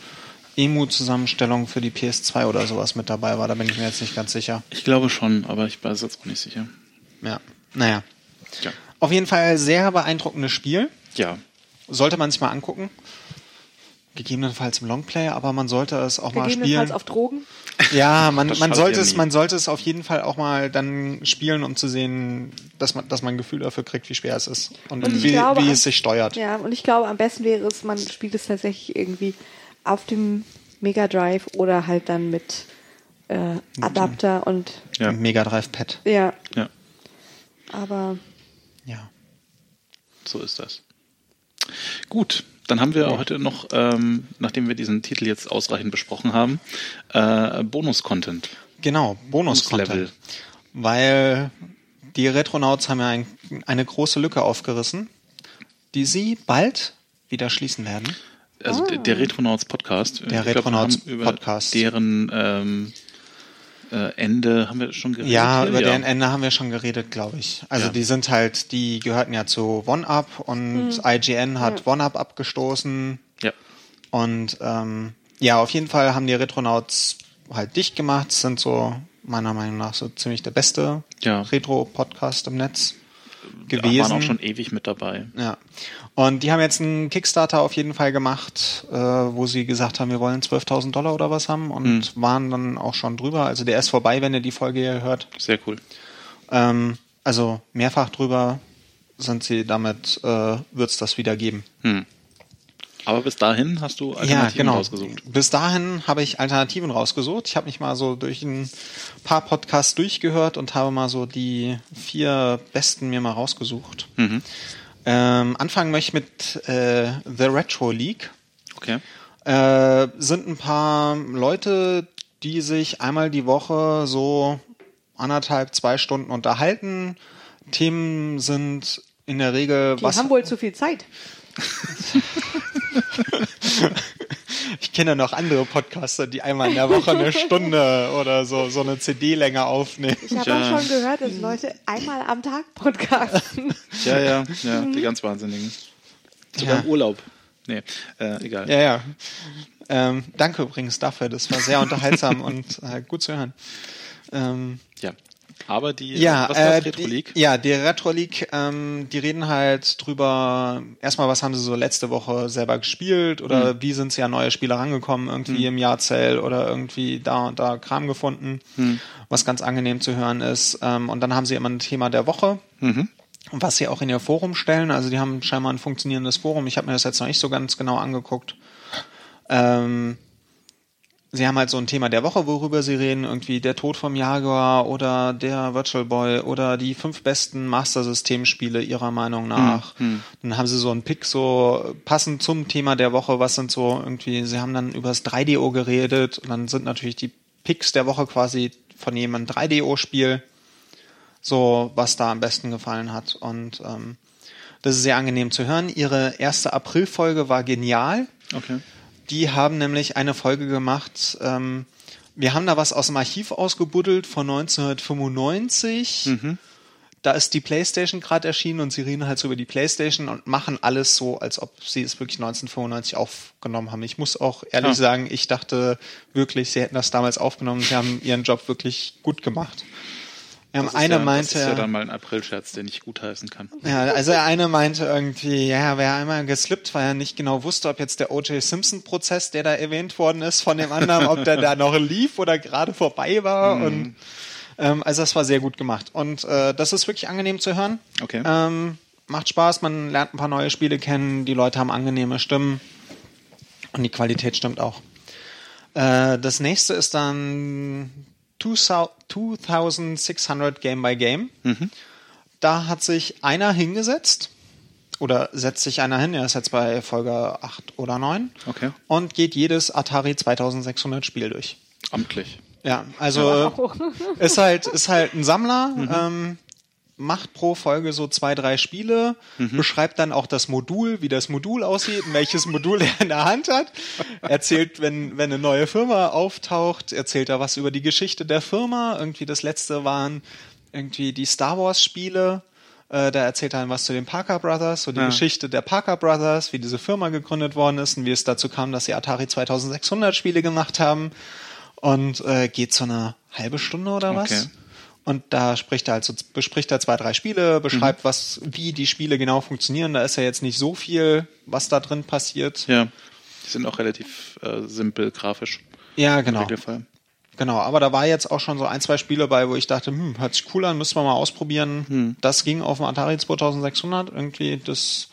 Emu-Zusammenstellung für die PS2 oder sowas mit dabei war. Da bin ich mir jetzt nicht ganz sicher. Ich glaube schon, aber ich weiß jetzt auch nicht sicher. Ja, naja. Ja. Auf jeden Fall sehr beeindruckendes Spiel. Ja. Sollte man sich mal angucken. Gegebenenfalls im Longplay, aber man sollte es auch mal Gegebenenfalls spielen. auf Drogen. Ja, man, man sollte es, nie. man sollte es auf jeden Fall auch mal dann spielen, um zu sehen, dass man, dass man ein Gefühl dafür kriegt, wie schwer es ist und, Und wie, glaube, wie es sich steuert. Ja, und ich glaube, am besten wäre es, man spielt es tatsächlich irgendwie auf dem Mega Drive oder halt dann mit äh, Adapter und Ja. Mega Drive Pad. ja, Ja, aber Ja. so ist das. Gut, dann haben wir heute noch, ähm, nachdem wir diesen Titel jetzt ausreichend besprochen haben, äh, Bonus-Content. Genau, Bonus-Content. Bonus-Level. Weil die Retronauts haben ja ein, eine große Lücke aufgerissen, die sie bald wieder schließen werden. Also der, der Retronauts Podcast. Der Ich glaub, Retronauts haben über Podcast. Deren ähm, äh, Ende haben wir schon geredet. Ja, hier? über deren Ende haben wir schon geredet, glaube ich. Also Ja. die sind halt, die gehörten ja zu OneUp und IGN hat OneUp abgestoßen. Ja. Und ähm, ja, auf jeden Fall haben die Retronauts halt dicht gemacht, sind so meiner Meinung nach so ziemlich der beste Ja. Retro-Podcast im Netz gewesen. waren auch schon ewig mit dabei. Ja. Und die haben jetzt einen Kickstarter auf jeden Fall gemacht, äh, wo sie gesagt haben, wir wollen 12.000 Dollar oder was haben und waren dann auch schon drüber. Also der ist vorbei, wenn ihr die Folge hier hört. Sehr cool. Ähm, also mehrfach drüber sind sie damit, äh, wird's das wieder geben. Hm. Aber bis dahin hast du Ja, Alternativen genau. rausgesucht. Bis dahin habe ich Alternativen rausgesucht. Ich habe mich mal so durch ein paar Podcasts durchgehört und habe mal so die vier besten mir mal rausgesucht. Mhm. Ähm, anfangen möchte ich mit äh, The Retro League. Okay. Äh, sind ein paar Leute, die sich einmal die Woche so anderthalb, zwei Stunden unterhalten. Themen sind in der Regel die was. haben wohl zu viel Zeit. Ich kenne noch andere Podcaster, die einmal in der Woche eine Stunde oder so so eine CD-Länge aufnehmen. Ich habe Ja. auch schon gehört, dass Leute einmal am Tag podcasten. Ja, ja, ja, die ganz Wahnsinnigen. Sogar Ja. im Urlaub. Nee, äh, egal. Ja, ja. Ähm, danke übrigens dafür. Das war sehr unterhaltsam und äh, gut zu hören. Ähm. Aber die, ja, was äh, Retro League? Die, ja, die Retro League, ähm, die reden halt drüber, erstmal, was haben sie so letzte Woche selber gespielt oder wie sind sie an neue Spiele rangekommen, irgendwie im Jahrzell oder irgendwie da und da Kram gefunden, was ganz angenehm zu hören ist. Ähm, und dann haben sie immer ein Thema der Woche. Mhm. was sie auch in ihr Forum stellen. Also die haben scheinbar ein funktionierendes Forum. Ich habe mir das jetzt noch nicht so ganz genau angeguckt. Ähm, sie haben halt so ein Thema der Woche, worüber sie reden, irgendwie der Tod vom Jaguar oder der Virtual Boy oder die fünf besten Master-System-Spiele ihrer Meinung nach. Hm, Dann haben sie so einen Pick so passend zum Thema der Woche, was sind so irgendwie, sie haben dann über das 3DO geredet und dann sind natürlich die Picks der Woche quasi von jemandem 3DO-Spiel, so was da am besten gefallen hat und ähm, das ist sehr angenehm zu hören. Ihre erste April-Folge war genial. Okay. Die haben nämlich eine Folge gemacht. Ähm, wir haben da was aus dem Archiv ausgebuddelt von 1995. Da ist die PlayStation gerade erschienen und sie reden halt so über die PlayStation und machen alles so, als ob sie es wirklich 1995 aufgenommen haben. Ich muss auch ehrlich Ah. sagen, ich dachte wirklich, sie hätten das damals aufgenommen. Sie haben ihren Job wirklich gut gemacht. Ähm, Das ist eine ja, meinte, Das ist ja dann mal ein Aprilscherz, den ich gutheißen kann. ja, also der eine meinte irgendwie, ja, wer einmal geslippt, weil er nicht genau wusste, ob jetzt der O.J. Simpson-Prozess, der da erwähnt worden ist, von dem anderen, ob der da noch lief oder gerade vorbei war. Und ähm, also das war sehr gut gemacht. Und äh, das ist wirklich angenehm zu hören. Okay. Ähm, macht Spaß, man lernt ein paar neue Spiele kennen, die Leute haben angenehme Stimmen und die Qualität stimmt auch. Äh, das nächste ist dann 2600 Game by Game. Da hat sich einer hingesetzt oder setzt sich einer hin, er ist jetzt bei Folge 8 oder 9 Okay. und geht jedes Atari 2600 Spiel durch. Amtlich. Ja, also ist halt ist halt ein Sammler, ähm, macht pro Folge so zwei drei Spiele, beschreibt dann auch das Modul, wie das Modul aussieht, welches Modul er in der Hand hat, erzählt, wenn wenn eine neue Firma auftaucht, erzählt er was über die Geschichte der Firma. Irgendwie das letzte waren irgendwie die Star Wars Spiele. Äh, da erzählt er dann was zu den Parker Brothers, so die Ja. Geschichte der Parker Brothers, wie diese Firma gegründet worden ist und wie es dazu kam, dass sie Atari 2600 Spiele gemacht haben und äh, geht so eine halbe Stunde oder was. Okay. Und da spricht er halt so, bespricht er zwei, drei Spiele, beschreibt, was, wie die Spiele genau funktionieren. Da ist ja jetzt nicht so viel, was da drin passiert. Ja. Die sind auch relativ äh, simpel grafisch. Ja, genau. Genau, aber da war jetzt auch schon so ein, zwei Spiele bei, wo ich dachte, hm, hört sich cool an, müssen wir mal ausprobieren. Das ging auf dem Atari 2600 irgendwie, das,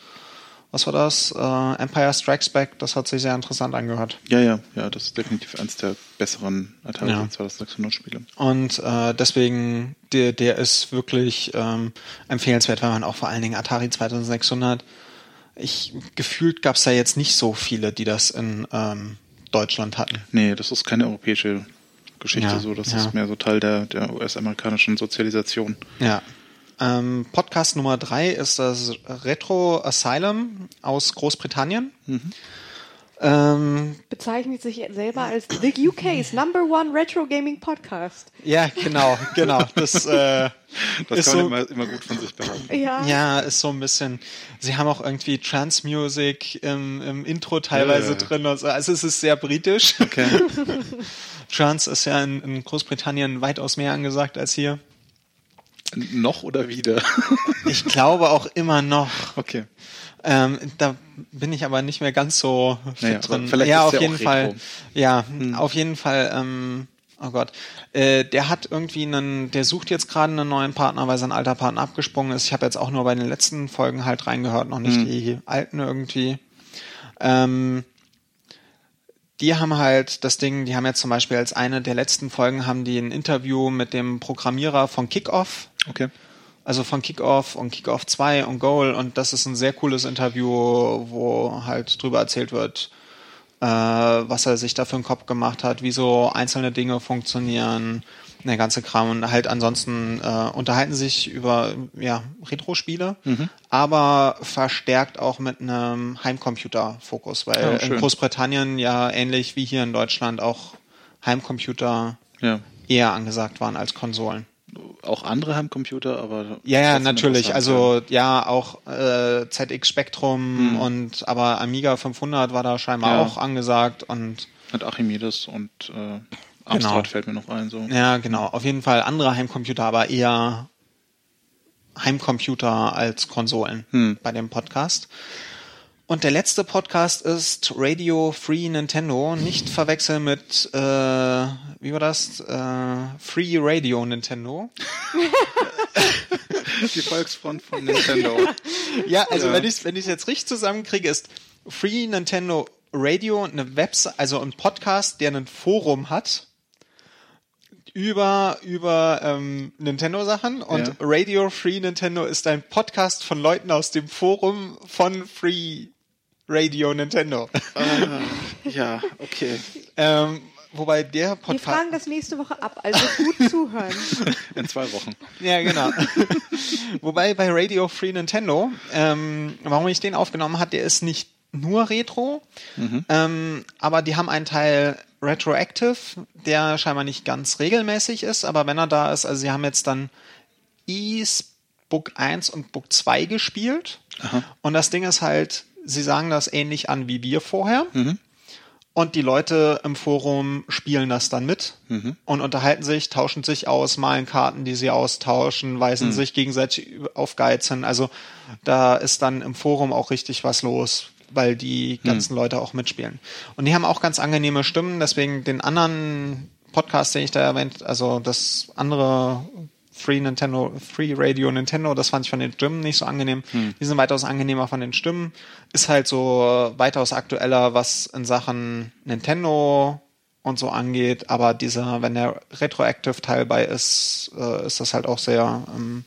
was war das? Äh, Empire Strikes Back, das hat sich sehr interessant angehört. Ja, ja, ja, das ist definitiv eins der besseren Atari Ja. 2600 Spiele. Und äh, deswegen, der, der ist wirklich ähm, empfehlenswert, weil man auch vor allen Dingen Atari 2600, ich gefühlt gab es da jetzt nicht so viele, die das in ähm, Deutschland hatten. Nee, das ist keine europäische Geschichte Ja, so, das ja. ist mehr so Teil der, der US-amerikanischen Sozialisation. Ja. Ähm, Podcast Nummer drei ist das Retro Asylum aus Großbritannien. Ähm, Bezeichnet sich selber als The UK's Number One Retro Gaming Podcast. ja, genau, genau. Das, äh, Das ist kann man so, immer, immer gut von sich behaupten. Ja. Ja, ist so ein bisschen. Sie haben auch irgendwie Trance Music im, im Intro teilweise Ja, ja, ja. drin. Und so. Also es ist sehr britisch. Okay. Trance ist ja in, in Großbritannien weitaus mehr angesagt als hier. Noch oder wieder? Ich glaube auch immer noch. okay. Ähm, da bin ich aber nicht mehr ganz so fit Naja, drin. vielleicht ja, ist auf jeden auch Fall. Retro. Ja, auf jeden Fall. Ähm, oh Gott, äh, der hat irgendwie einen, der sucht jetzt gerade einen neuen Partner, weil sein alter Partner abgesprungen ist. Ich habe jetzt auch nur bei den letzten Folgen halt reingehört, noch nicht die alten irgendwie. Ähm, die haben halt das Ding, die haben jetzt zum Beispiel als eine der letzten Folgen haben die ein Interview mit dem Programmierer von Kickoff Okay. also von Kickoff und Kickoff 2 und Goal und das ist ein sehr cooles Interview, wo halt drüber erzählt wird, äh, was er sich da für einen Kopf gemacht hat, wie so einzelne Dinge funktionieren, der ganze Kram und halt ansonsten äh, unterhalten sich über ja, Retro-Spiele, aber verstärkt auch mit einem Heimcomputer-Fokus, weil Ja, in. Großbritannien ja ähnlich wie hier in Deutschland auch Heimcomputer Ja. eher angesagt waren als Konsolen. Auch andere Heimcomputer, aber. Ja, ja, natürlich. Also ja, auch äh, ZX Spectrum und aber Amiga 500 war da scheinbar Ja. auch angesagt und. Hat Archimedes und äh, Amstrad Genau. fällt mir noch ein. So. ja, genau. Auf jeden Fall andere Heimcomputer, aber eher Heimcomputer als Konsolen Hm. bei dem Podcast. Und der letzte Podcast ist Radio Free Nintendo. Nicht verwechseln mit, äh, wie war das? Äh, Free Radio Nintendo. Die Volksfront von Nintendo. Ja, also Ja. wenn ich wenn ich jetzt richtig zusammenkriege, ist Free Nintendo Radio eine Website, also ein Podcast, der ein Forum hat über über ähm, Nintendo Sachen und Ja. Radio Free Nintendo ist ein Podcast von Leuten aus dem Forum von Free Radio Nintendo. Ja, okay. ähm, wobei der Wir Podcast fragen das nächste Woche ab, also gut zuhören. In zwei Wochen. Ja, genau. Wobei bei Radio Free Nintendo, ähm, warum ich den aufgenommen habe, der ist nicht nur Retro, ähm, aber die haben einen Teil Retroactive, der scheinbar nicht ganz regelmäßig ist, aber wenn er da ist, also sie haben jetzt dann Ease Book 1 und Book 2 gespielt. Und das Ding ist halt, sie sagen das ähnlich an wie wir vorher. Und die Leute im Forum spielen das dann mit und unterhalten sich, tauschen sich aus, malen Karten, die sie austauschen, weisen sich gegenseitig auf Geiz hin. Also da ist dann im Forum auch richtig was los, weil die ganzen Leute auch mitspielen. Und die haben auch ganz angenehme Stimmen, deswegen den anderen Podcast, den ich da erwähnt, also das andere Free Nintendo, Free Radio Nintendo, das fand ich von den Stimmen nicht so angenehm. Die sind weitaus angenehmer von den Stimmen. Ist halt so weitaus aktueller, was in Sachen Nintendo und so angeht, aber dieser, wenn der Retroactive Teil bei ist, äh, ist das halt auch sehr ähm,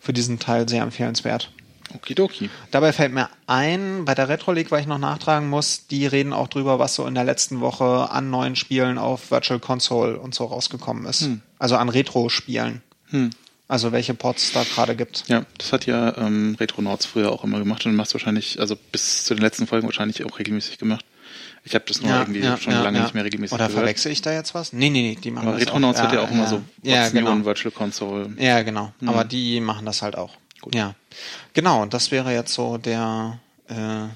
für diesen Teil sehr empfehlenswert. Okidoki. Dabei fällt mir ein, bei der Retro League, weil ich noch nachtragen muss, die reden auch drüber, was so in der letzten Woche an neuen Spielen auf Virtual Console und so rausgekommen ist. Also an Retro-Spielen. Also welche Pods da gerade gibt. Ja, das hat ja ähm, Retronauts früher auch immer gemacht und machst wahrscheinlich, also bis zu den letzten Folgen wahrscheinlich auch regelmäßig gemacht. Ich habe das nur irgendwie schon lange nicht mehr regelmäßig Oder gehört. verwechsel ich da jetzt was? Nee, nee, nee, die machen Aber das Retronauts auch. wird ja auch immer so ja, genau. Virtual Console. Ja, genau. Aber die machen das halt auch. Ja. Genau, und das wäre jetzt so der äh,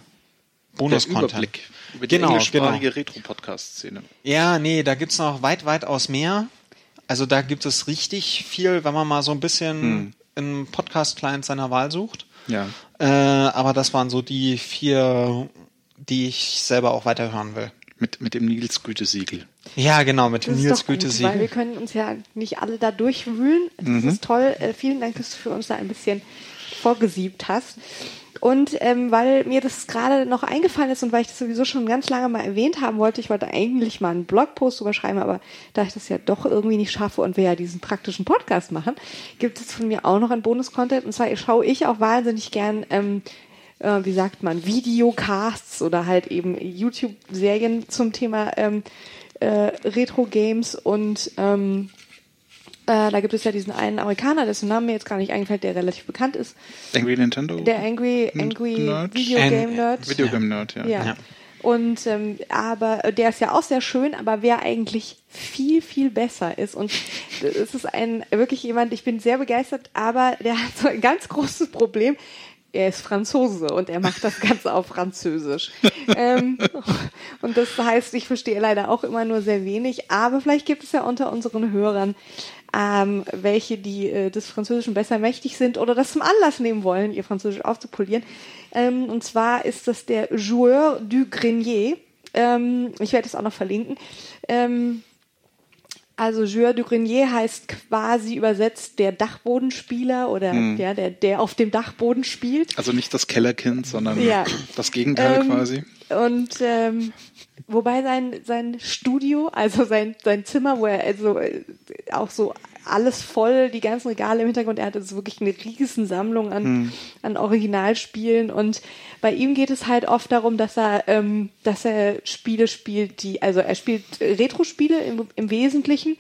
Bonus-Content. Über die Genau, englischsprachige Retro-Podcast-Szene. Ja, nee, da gibt's noch weit, weit aus mehr. Also da gibt es richtig viel, wenn man mal so ein bisschen im Podcast-Client seiner Wahl sucht. Ja. Äh, aber das waren so die vier, die ich selber auch weiterhören will. Mit, mit dem Nils Gütesiegel. Ja, genau, mit dem Das ist Nils doch gut, weil Gütesiegel. wir können uns ja nicht alle da durchwühlen. Das Mhm. ist toll. Äh, vielen Dank, dass du für uns da ein bisschen vorgesiebt hast. Und ähm, weil mir das gerade noch eingefallen ist und weil ich das sowieso schon ganz lange mal erwähnt haben wollte, ich wollte eigentlich mal einen Blogpost drüber schreiben, aber da ich das ja doch irgendwie nicht schaffe und wir ja diesen praktischen Podcast machen, gibt es von mir auch noch einen Bonus-Content. Und zwar schaue ich auch wahnsinnig gern ähm, äh, wie sagt man, Videocasts oder halt eben YouTube-Serien zum Thema ähm, äh, Retro-Games und ähm, äh, da gibt es ja diesen einen Amerikaner, dessen Name mir jetzt gar nicht eingefällt, der relativ bekannt ist. Angry Nintendo? Der Angry, Angry Nerd? Video Game Nerd. Videogame Nerd, ja. Ja. Ja. Und ähm, aber der ist ja auch sehr schön, aber wer eigentlich viel, viel besser ist. Und es ist ein wirklich jemand, ich bin sehr begeistert, aber der hat so ein ganz großes Problem. Er ist Franzose und er macht das Ganze auf Französisch. ähm, und das heißt, ich verstehe leider auch immer nur sehr wenig, aber vielleicht gibt es ja unter unseren Hörern ähm, welche, die äh, des Französischen besser mächtig sind oder das zum Anlass nehmen wollen, ihr Französisch aufzupolieren. Ähm, und zwar ist das der Joueur du Grenier. Ähm, ich werde es auch noch verlinken. Also Joueur du Grenier heißt quasi übersetzt der Dachbodenspieler oder ja, der, der auf dem Dachboden spielt. Also nicht das Kellerkind, sondern Ja. das Gegenteil Ähm, quasi. Und ähm, wobei sein, sein Studio, also sein, sein Zimmer, wo er also äh, auch so alles voll, die ganzen Regale im Hintergrund, er hat jetzt wirklich eine riesen Sammlung an, an Originalspielen. Und bei ihm geht es halt oft darum, dass er, ähm, dass er Spiele spielt, die, also er spielt Retro-Spiele im, im Wesentlichen.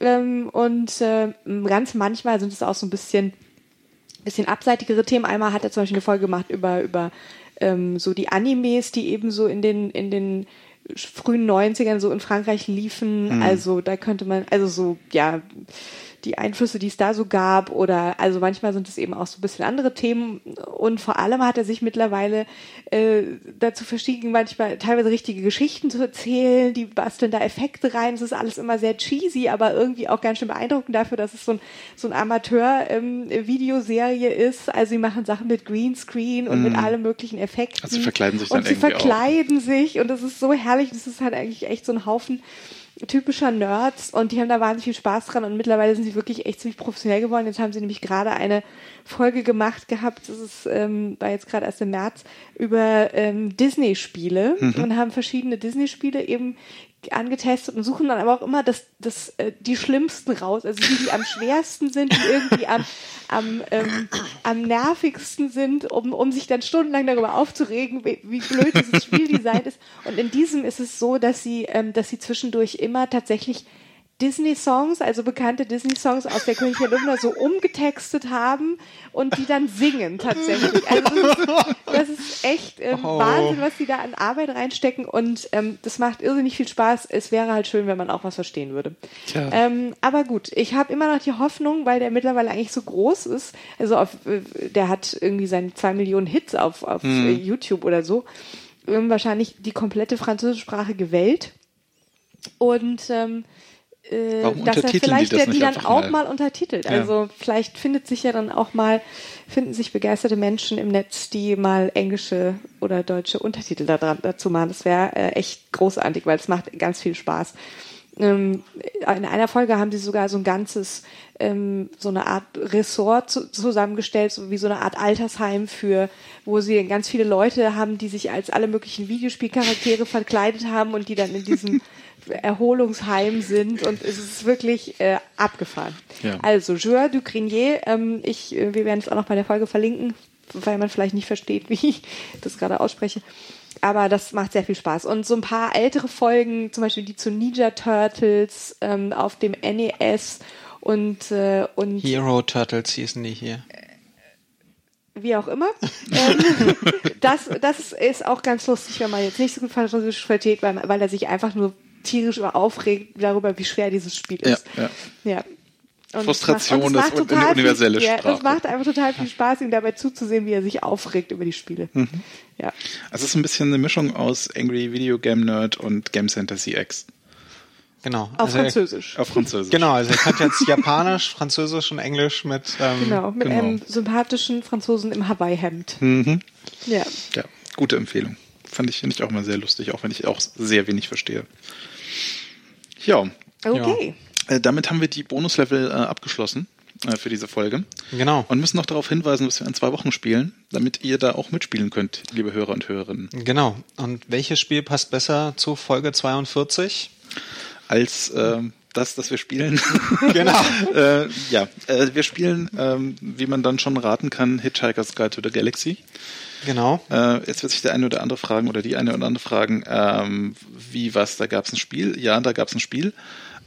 Ähm, und äh, ganz manchmal sind es auch so ein bisschen bisschen abseitigere Themen. Einmal hat er zum Beispiel eine Folge gemacht über, über ähm, so die Animes, die eben so in den, in den frühen 90ern so in Frankreich liefen. Also da könnte man, also so, ja, die Einflüsse, die es da so gab oder also manchmal sind es eben auch so ein bisschen andere Themen. Und vor allem hat er sich mittlerweile äh, dazu verstiegen, manchmal teilweise richtige Geschichten zu erzählen, die basteln da Effekte rein, es ist alles immer sehr cheesy, aber irgendwie auch ganz schön beeindruckend dafür, dass es so ein, so ein Amateur-Videoserie ist, also sie machen Sachen mit Greenscreen und mit allen möglichen Effekten. Also sie verkleiden sich und dann sie irgendwie auch. verkleiden sich. Und das ist so herrlich, das ist halt eigentlich echt so ein Haufen typischer Nerds und die haben da wahnsinnig viel Spaß dran und mittlerweile sind sie wirklich echt ziemlich professionell geworden. Jetzt haben sie nämlich gerade eine Folge gemacht gehabt, das ist, ähm, war jetzt gerade erst im März, über ähm, Disney-Spiele Mhm. und haben verschiedene Disney-Spiele eben angetestet und suchen dann aber auch immer das, das, äh, die schlimmsten raus, also die, die am schwersten sind, die irgendwie am, am, ähm, am nervigsten sind, um, um sich dann stundenlang darüber aufzuregen, wie, wie blöd dieses Spieldesign ist. Und in diesem ist es so, dass sie, ähm, dass sie zwischendurch immer tatsächlich Disney-Songs, also bekannte Disney-Songs aus der König der Lumna so umgetextet haben und die dann singen tatsächlich. Also das ist, das ist echt ähm, Oh. Wahnsinn, was die da an Arbeit reinstecken und ähm, das macht irrsinnig viel Spaß. Es wäre halt schön, wenn man auch was verstehen würde. Tja. Ähm, aber gut, ich habe immer noch die Hoffnung, weil der mittlerweile eigentlich so groß ist, also auf, äh, der hat irgendwie seine zwei Millionen Hits auf, auf Hm. äh, YouTube oder so, ähm, wahrscheinlich die komplette französischsprachige Welt und ähm, äh, dass er untertiteln die vielleicht das die dann auch mal? mal untertitelt. Ja. Also vielleicht findet sich ja dann auch mal, finden sich begeisterte Menschen im Netz, die mal englische oder deutsche Untertitel da dran, dazu machen. Das wäre äh, echt großartig, weil es macht ganz viel Spaß. Ähm, in einer Folge haben sie sogar so ein ganzes, ähm, so eine Art Ressort zu, zusammengestellt, so wie so eine Art Altersheim für, wo sie ganz viele Leute haben, die sich als alle möglichen Videospielcharaktere verkleidet haben und die dann in diesem Erholungsheim sind und es ist wirklich äh, abgefahren. Ja. Also, Joueur du Grenier, ähm, ich, äh, wir werden es auch noch bei der Folge verlinken, weil man vielleicht nicht versteht, wie ich das gerade ausspreche. Aber das macht sehr viel Spaß. Und so ein paar ältere Folgen, zum Beispiel die zu Ninja Turtles ähm, auf dem NES und, äh, und Hero Turtles hießen die hier. wie auch immer. ähm, das, das ist auch ganz lustig, wenn man jetzt nicht so gut Französisch versteht, weil, weil er sich einfach nur tierisch über aufregt darüber, wie schwer dieses Spiel Ja, ist. ja. ja. Und Frustration macht- ist und eine universelle viel, ja, Sprache. Das macht einfach total viel Spaß, ihm dabei zuzusehen, wie er sich aufregt über die Spiele. Mhm. Ja. Also es ist ein bisschen eine Mischung aus Angry Video Game Nerd und Game Center CX. Genau. Auf Also er- Französisch. Auf Französisch. Genau, also er kann jetzt Japanisch, Französisch und Englisch mit. Ähm, Genau, mit genau. einem sympathischen Franzosen im Hawaii-Hemd. Mhm. Ja. Ja, gute Empfehlung. Fand ich, finde ich auch mal sehr lustig, auch wenn ich auch sehr wenig verstehe. Ja, Okay. äh, damit haben wir die Bonuslevel äh, abgeschlossen äh, für diese Folge. Genau. Und müssen noch darauf hinweisen, was wir in zwei Wochen spielen, damit ihr da auch mitspielen könnt, liebe Hörer und Hörerinnen. Genau. Und welches Spiel passt besser zu Folge 42? Als äh, das, das wir spielen. Genau. äh, ja, äh, wir spielen, ähm, wie man dann schon raten kann, Hitchhiker's Guide to the Galaxy. Genau. Äh, jetzt wird sich der eine oder andere fragen oder die eine oder andere fragen, ähm, wie was, da gab es ein Spiel? Ja, da gab es ein Spiel.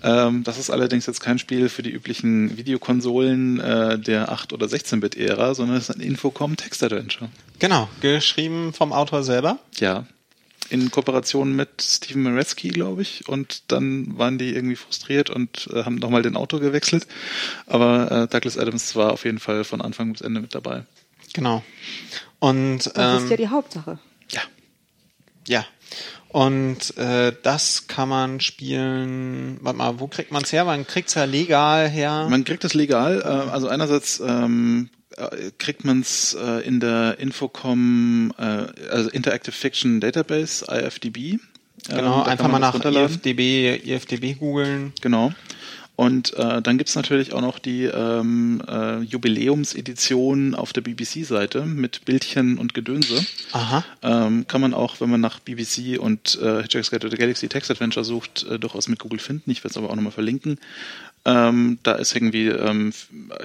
Ähm, das ist allerdings jetzt kein Spiel für die üblichen Videokonsolen äh, der 8- oder 16-Bit-Ära, sondern es ist ein Infocom-Text-Adventure. Genau. Geschrieben vom Autor selber. Ja, in Kooperation mit Steven Meretzky, glaube ich. Und dann waren die irgendwie frustriert und äh, haben nochmal den Autor gewechselt. Aber äh, Douglas Adams war auf jeden Fall von Anfang bis Ende mit dabei. Genau. Und Das ähm, ist ja die Hauptsache. Ja. Ja. Und äh, das kann man spielen. Warte mal, wo kriegt man es her? Man kriegt es ja legal her. Man kriegt es legal. Äh, also einerseits ähm, äh, kriegt man es äh, in der Infocom, äh, also Interactive Fiction Database, IFDB. Ähm, genau, da einfach mal das nach. IFDB, IFDB googeln. Genau. Und äh, dann gibt's natürlich auch noch die ähm, äh, Jubiläumsedition auf der BBC-Seite mit Bildchen und Gedönse. Aha. Ähm, kann man auch, wenn man nach BBC und äh, Hitchhiker's Guide to the Galaxy Text Adventure sucht, äh, durchaus mit Google finden. Ich werde es aber auch nochmal verlinken. Ähm, da ist irgendwie, ähm,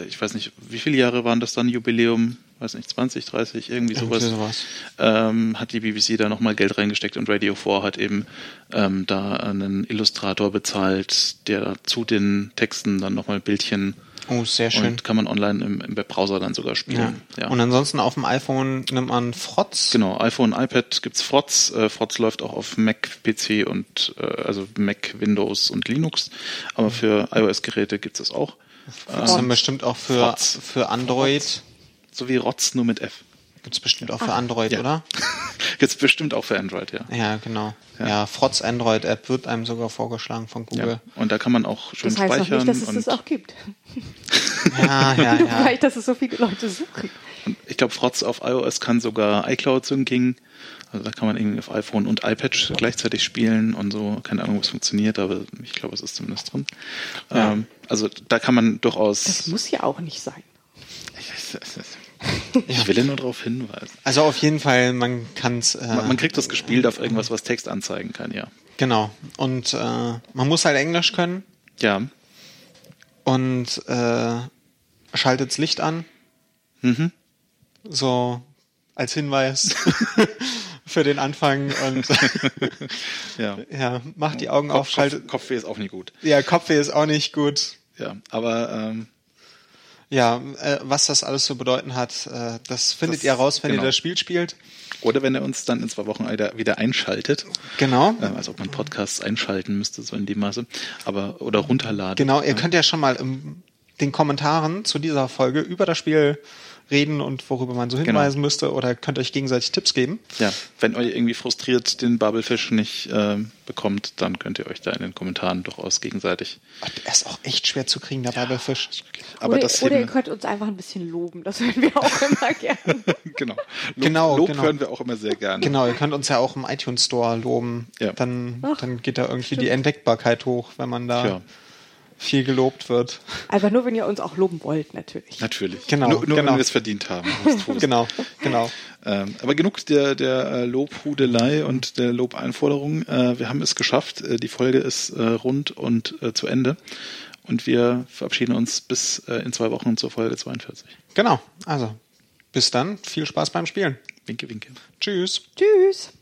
ich weiß nicht, wie viele Jahre waren das dann Jubiläum? Weiß nicht, 20, 30, irgendwie sowas. Irgendwie sowas. Ähm, hat die BBC da nochmal Geld reingesteckt und Radio 4 hat eben ähm, da einen Illustrator bezahlt, der zu den Texten dann nochmal Bildchen Oh, sehr schön. und kann man online im, im Webbrowser dann sogar Ja. spielen. Ja. Und ansonsten auf dem iPhone nimmt man Frotz. Genau, iPhone, iPad gibt's Frotz. Äh, Frotz läuft auch auf Mac, PC und äh, also Mac, Windows und Linux. Aber für iOS-Geräte gibt's es auch. Das ist dann bestimmt auch für, Frotz. für Android. So wie Rotz, nur mit F. Gibt's bestimmt auch für Android, Ja. oder? Gibt's bestimmt auch für Android, ja. Ja, genau. Ja. Ja, Frotz Android App wird einem sogar vorgeschlagen von ja. Google. Und da kann man auch schön Das heißt noch speichern. nicht, dass es und das auch gibt. Ja, ja, ja. Vielleicht, dass es so viele Leute suchen. und ich glaube, Frotz auf iOS kann sogar iCloud Syncing. Also da kann man irgendwie auf iPhone und iPad gleichzeitig spielen und so. Keine Ahnung, was funktioniert, aber ich glaube, es ist zumindest drin. Ja. Ähm, also da kann man durchaus. Das muss ja auch nicht sein. Ich will ja nur darauf hinweisen. Also auf jeden Fall, man kann es. Äh, Man, man kriegt das gespielt auf irgendwas, was Text anzeigen kann, ja. Genau. Und äh, man muss halt Englisch können Ja. und äh, schaltet's Licht an. Mhm. So als Hinweis für den Anfang und Ja. ja, macht die Augen auf, Kopf, schaltet. Kopf, Kopfweh ist auch nie gut. Ja, Kopfweh ist auch nicht gut. Ja, aber ähm, Ja, äh, was das alles zu bedeuten hat, äh, das findet Das- ihr raus, wenn genau. ihr das Spiel spielt. oder wenn er uns dann in zwei Wochen wieder, einschaltet, Genau. äh, als ob man Podcasts einschalten müsste, so in dem Maße, aber oder runterladen. Genau, ihr könnt ja schon mal in den Kommentaren zu dieser Folge über das Spiel reden und worüber man so Genau. hinweisen müsste oder könnt euch gegenseitig Tipps geben. Ja, wenn euch irgendwie frustriert den Bubblefish nicht ähm, bekommt, dann könnt ihr euch da in den Kommentaren durchaus gegenseitig. Er ist auch echt schwer zu kriegen, der Bubblefish. Aber oder, das oder ihr könnt uns einfach ein bisschen loben. Das hören wir auch immer gerne. genau. Lob, Genau, Lob genau. hören wir auch immer sehr gerne. Genau, ihr könnt uns ja auch im iTunes Store loben. Ja. Dann, Ach, dann geht da irgendwie die Entdeckbarkeit hoch, wenn man da Ja, viel gelobt wird. Aber nur, wenn ihr uns auch loben wollt, natürlich. natürlich. Genau, Nur, nur genau. wenn wir es verdient haben. Genau, genau. Ähm, aber genug der, der äh, Lobhudelei und der Lobeinforderung. Äh, wir haben es geschafft. Äh, die Folge ist äh, rund und äh, zu Ende. Und wir verabschieden uns bis äh, in zwei Wochen zur Folge 42. Genau. Also, bis dann. Viel Spaß beim Spielen. Winke, winke. Tschüss. Tschüss.